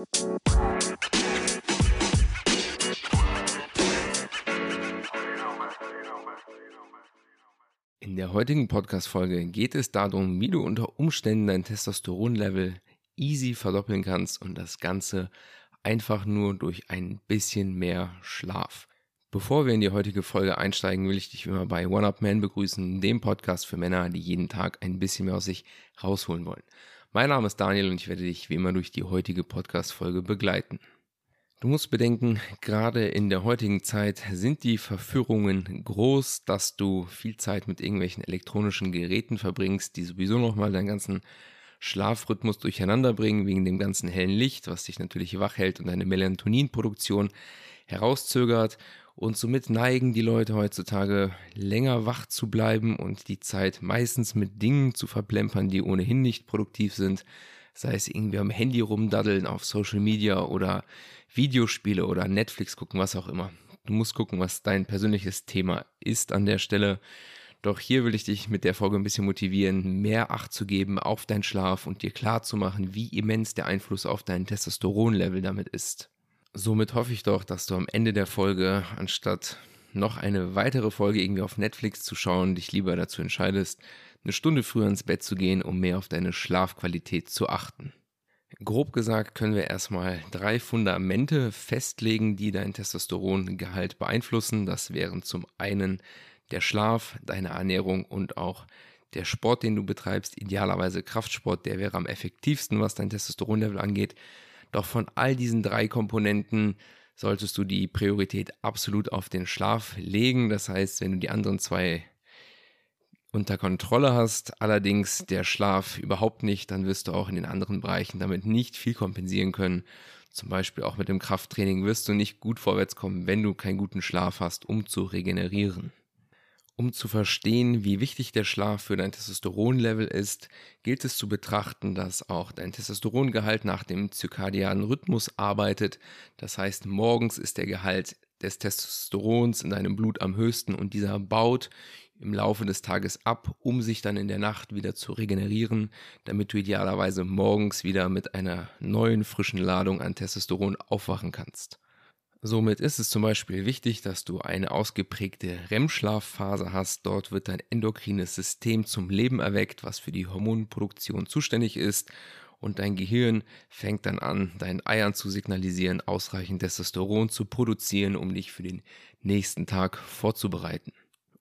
In der heutigen Podcast-Folge geht es darum, wie du unter Umständen dein Testosteronlevel easy verdoppeln kannst und das Ganze einfach nur durch ein bisschen mehr Schlaf. Bevor wir in die heutige Folge einsteigen, will ich dich wie immer bei One Up Man begrüßen, dem Podcast für Männer, die jeden Tag ein bisschen mehr aus sich rausholen wollen. Mein Name ist Daniel und ich werde dich wie immer durch die heutige Podcast-Folge begleiten. Du musst bedenken, gerade in der heutigen Zeit sind die Verführungen groß, dass du viel Zeit mit irgendwelchen elektronischen Geräten verbringst, die sowieso nochmal deinen ganzen Schlafrhythmus durcheinander bringen, wegen dem ganzen hellen Licht, was dich natürlich wach hält und deine Melatoninproduktion herauszögert. Und somit neigen die Leute heutzutage länger wach zu bleiben und die Zeit meistens mit Dingen zu verplempern, die ohnehin nicht produktiv sind. Sei es irgendwie am Handy rumdaddeln, auf Social Media oder Videospiele oder Netflix gucken, was auch immer. Du musst gucken, was dein persönliches Thema ist an der Stelle. Doch hier will ich dich mit der Folge ein bisschen motivieren, mehr Acht zu geben auf deinen Schlaf und dir klar zu machen, wie immens der Einfluss auf dein Testosteronlevel damit ist. Somit hoffe ich doch, dass du am Ende der Folge, anstatt noch eine weitere Folge irgendwie auf Netflix zu schauen, dich lieber dazu entscheidest, eine Stunde früher ins Bett zu gehen, um mehr auf deine Schlafqualität zu achten. Grob gesagt können wir erstmal drei Fundamente festlegen, die dein Testosterongehalt beeinflussen. Das wären zum einen der Schlaf, deine Ernährung und auch der Sport, den du betreibst, idealerweise Kraftsport, der wäre am effektivsten, was dein Testosteronlevel angeht. Doch von all diesen drei Komponenten solltest du die Priorität absolut auf den Schlaf legen. Das heißt, wenn du die anderen zwei unter Kontrolle hast, allerdings der Schlaf überhaupt nicht, dann wirst du auch in den anderen Bereichen damit nicht viel kompensieren können. Zum Beispiel auch mit dem Krafttraining wirst du nicht gut vorwärts kommen, wenn du keinen guten Schlaf hast, um zu regenerieren. Um zu verstehen, wie wichtig der Schlaf für dein Testosteronlevel ist, gilt es zu betrachten, dass auch dein Testosterongehalt nach dem zirkadianen Rhythmus arbeitet. Das heißt, morgens ist der Gehalt des Testosterons in deinem Blut am höchsten und dieser baut im Laufe des Tages ab, um sich dann in der Nacht wieder zu regenerieren, damit du idealerweise morgens wieder mit einer neuen frischen Ladung an Testosteron aufwachen kannst. Somit ist es zum Beispiel wichtig, dass du eine ausgeprägte REM-Schlafphase hast. Dort wird dein endokrines System zum Leben erweckt, was für die Hormonproduktion zuständig ist. Und dein Gehirn fängt dann an, deinen Eiern zu signalisieren, ausreichend Testosteron zu produzieren, um dich für den nächsten Tag vorzubereiten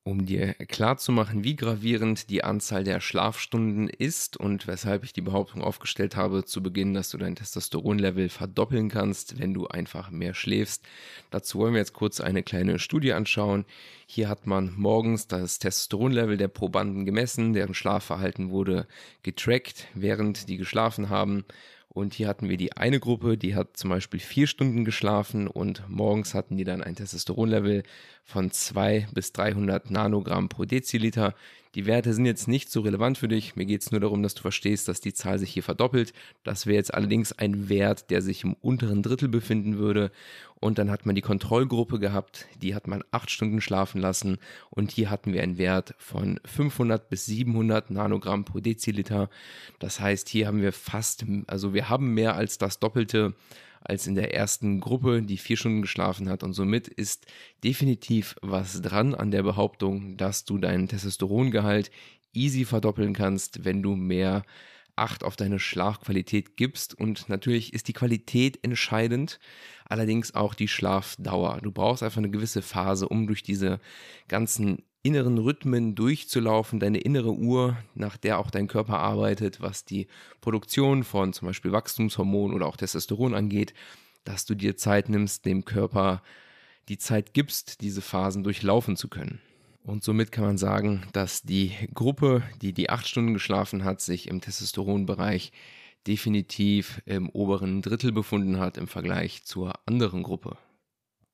um dir klarzumachen, wie gravierend die Anzahl der Schlafstunden ist und weshalb ich die Behauptung aufgestellt habe zu Beginn, dass du dein Testosteronlevel verdoppeln kannst, wenn du einfach mehr schläfst. Dazu wollen wir jetzt kurz eine kleine Studie anschauen. Hier hat man morgens das Testosteronlevel der Probanden gemessen, deren Schlafverhalten wurde getrackt, während die geschlafen haben und hier hatten wir die eine Gruppe, die hat zum Beispiel vier Stunden geschlafen und morgens hatten die dann ein Testosteronlevel von 2 bis 300 Nanogramm pro Deziliter. Die Werte sind jetzt nicht so relevant für dich. Mir geht es nur darum, dass du verstehst, dass die Zahl sich hier verdoppelt. Das wäre jetzt allerdings ein Wert, der sich im unteren Drittel befinden würde. Und dann hat man die Kontrollgruppe gehabt, die hat man acht Stunden schlafen lassen. Und hier hatten wir einen Wert von 500 bis 700 Nanogramm pro Deziliter. Das heißt, hier haben wir fast, also wir haben mehr als das Doppelte als in der ersten Gruppe, die vier Stunden geschlafen hat. Und somit ist definitiv was dran an der Behauptung, dass du deinen Testosterongehalt easy verdoppeln kannst, wenn du mehr Acht auf deine Schlafqualität gibst. Und natürlich ist die Qualität entscheidend, allerdings auch die Schlafdauer. Du brauchst einfach eine gewisse Phase, um durch diese ganzen inneren Rhythmen durchzulaufen, deine innere Uhr, nach der auch dein Körper arbeitet, was die Produktion von zum Beispiel Wachstumshormonen oder auch Testosteron angeht, dass du dir Zeit nimmst, dem Körper die Zeit gibst, diese Phasen durchlaufen zu können. Und somit kann man sagen, dass die Gruppe, die die acht Stunden geschlafen hat, sich im Testosteronbereich definitiv im oberen Drittel befunden hat im Vergleich zur anderen Gruppe.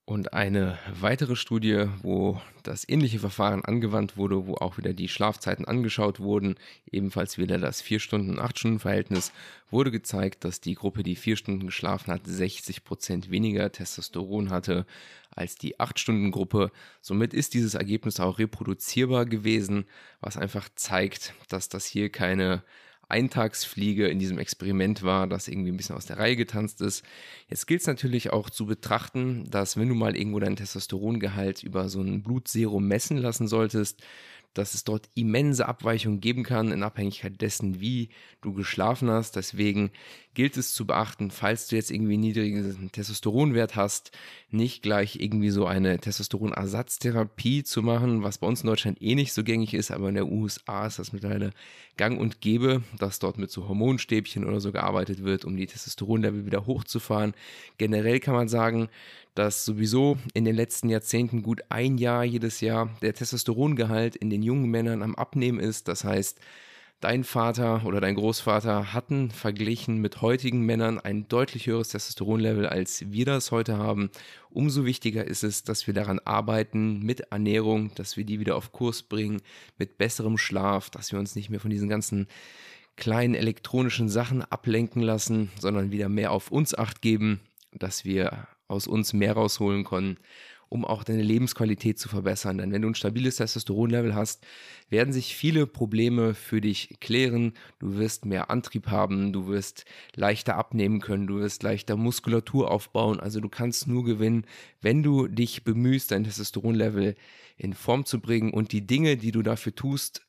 Und eine weitere Studie, wo das ähnliche Verfahren angewandt wurde, wo auch wieder die Schlafzeiten angeschaut wurden, ebenfalls wieder das 4-Stunden- 8-Stunden-Verhältnis, wurde gezeigt, dass die Gruppe, die 4 Stunden geschlafen hat, 60 Prozent weniger Testosteron hatte als die 8-Stunden-Gruppe. Somit ist dieses Ergebnis auch reproduzierbar gewesen, was einfach zeigt, dass das hier keine Eintagsfliege in diesem Experiment war, das irgendwie ein bisschen aus der Reihe getanzt ist. Jetzt gilt es natürlich auch zu betrachten, dass wenn du mal irgendwo dein Testosterongehalt über so ein Blutserum messen lassen solltest, dass es dort immense Abweichungen geben kann in Abhängigkeit dessen, wie du geschlafen hast. Deswegen gilt es zu beachten, falls du jetzt irgendwie einen niedrigen Testosteronwert hast, nicht gleich irgendwie so eine Testosteronersatztherapie zu machen, was bei uns in Deutschland eh nicht so gängig ist, aber in der USA ist das mittlerweile gang und gäbe, dass dort mit so Hormonstäbchen oder so gearbeitet wird, um die Testosteronlevel wieder hochzufahren. Generell kann man sagen, dass sowieso in den letzten Jahrzehnten gut ein Jahr jedes Jahr der Testosterongehalt in den jungen Männern am Abnehmen ist. Das heißt, dein Vater oder dein Großvater hatten verglichen mit heutigen Männern ein deutlich höheres Testosteronlevel, als wir das heute haben. Umso wichtiger ist es, dass wir daran arbeiten mit Ernährung, dass wir die wieder auf Kurs bringen, mit besserem Schlaf, dass wir uns nicht mehr von diesen ganzen kleinen elektronischen Sachen ablenken lassen, sondern wieder mehr auf uns acht geben, dass wir aus uns mehr rausholen können um auch deine Lebensqualität zu verbessern. Denn wenn du ein stabiles Testosteronlevel hast, werden sich viele Probleme für dich klären. Du wirst mehr Antrieb haben, du wirst leichter abnehmen können, du wirst leichter Muskulatur aufbauen. Also du kannst nur gewinnen, wenn du dich bemühst, dein Testosteronlevel in Form zu bringen und die Dinge, die du dafür tust,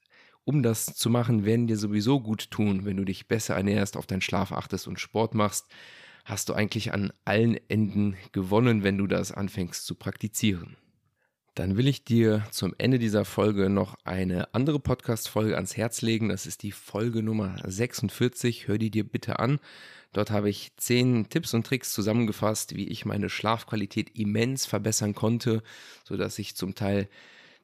um das zu machen, werden dir sowieso gut tun, wenn du dich besser ernährst, auf deinen Schlaf achtest und Sport machst hast du eigentlich an allen Enden gewonnen, wenn du das anfängst zu praktizieren. Dann will ich dir zum Ende dieser Folge noch eine andere Podcast-Folge ans Herz legen. Das ist die Folge Nummer 46. Hör die dir bitte an. Dort habe ich zehn Tipps und Tricks zusammengefasst, wie ich meine Schlafqualität immens verbessern konnte, sodass ich zum Teil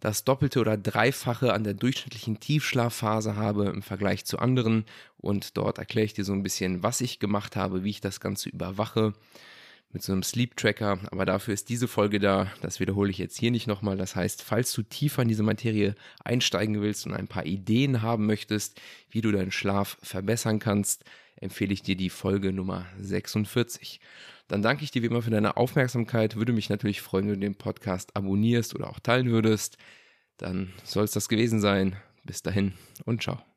das Doppelte oder Dreifache an der durchschnittlichen Tiefschlafphase habe im Vergleich zu anderen. Und dort erkläre ich dir so ein bisschen, was ich gemacht habe, wie ich das Ganze überwache mit so einem Sleep Tracker. Aber dafür ist diese Folge da. Das wiederhole ich jetzt hier nicht nochmal. Das heißt, falls du tiefer in diese Materie einsteigen willst und ein paar Ideen haben möchtest, wie du deinen Schlaf verbessern kannst, empfehle ich dir die Folge Nummer 46. Dann danke ich dir wie immer für deine Aufmerksamkeit. Würde mich natürlich freuen, wenn du den Podcast abonnierst oder auch teilen würdest. Dann soll es das gewesen sein. Bis dahin und ciao.